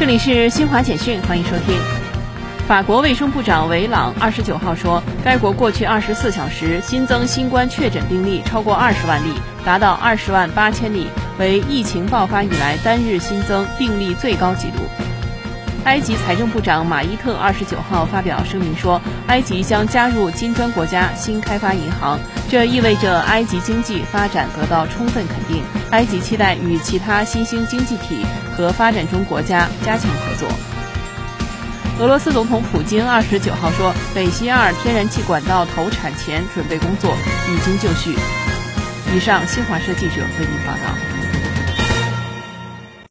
这里是新华简讯，欢迎收听。法国卫生部长维朗二十九号说，该国过去二十四小时新增新冠确诊病例超过二十万例，达到二十万八千例，为疫情爆发以来单日新增病例最高纪录。埃及财政部长马伊特二十九号发表声明说，埃及将加入金砖国家新开发银行，这意味着埃及经济发展得到充分肯定。埃及期待与其他新兴经济体和发展中国家加强合作。俄罗斯总统普京二十九号说，北溪二天然气管道投产前准备工作已经就绪。以上，新华社记者为您报道。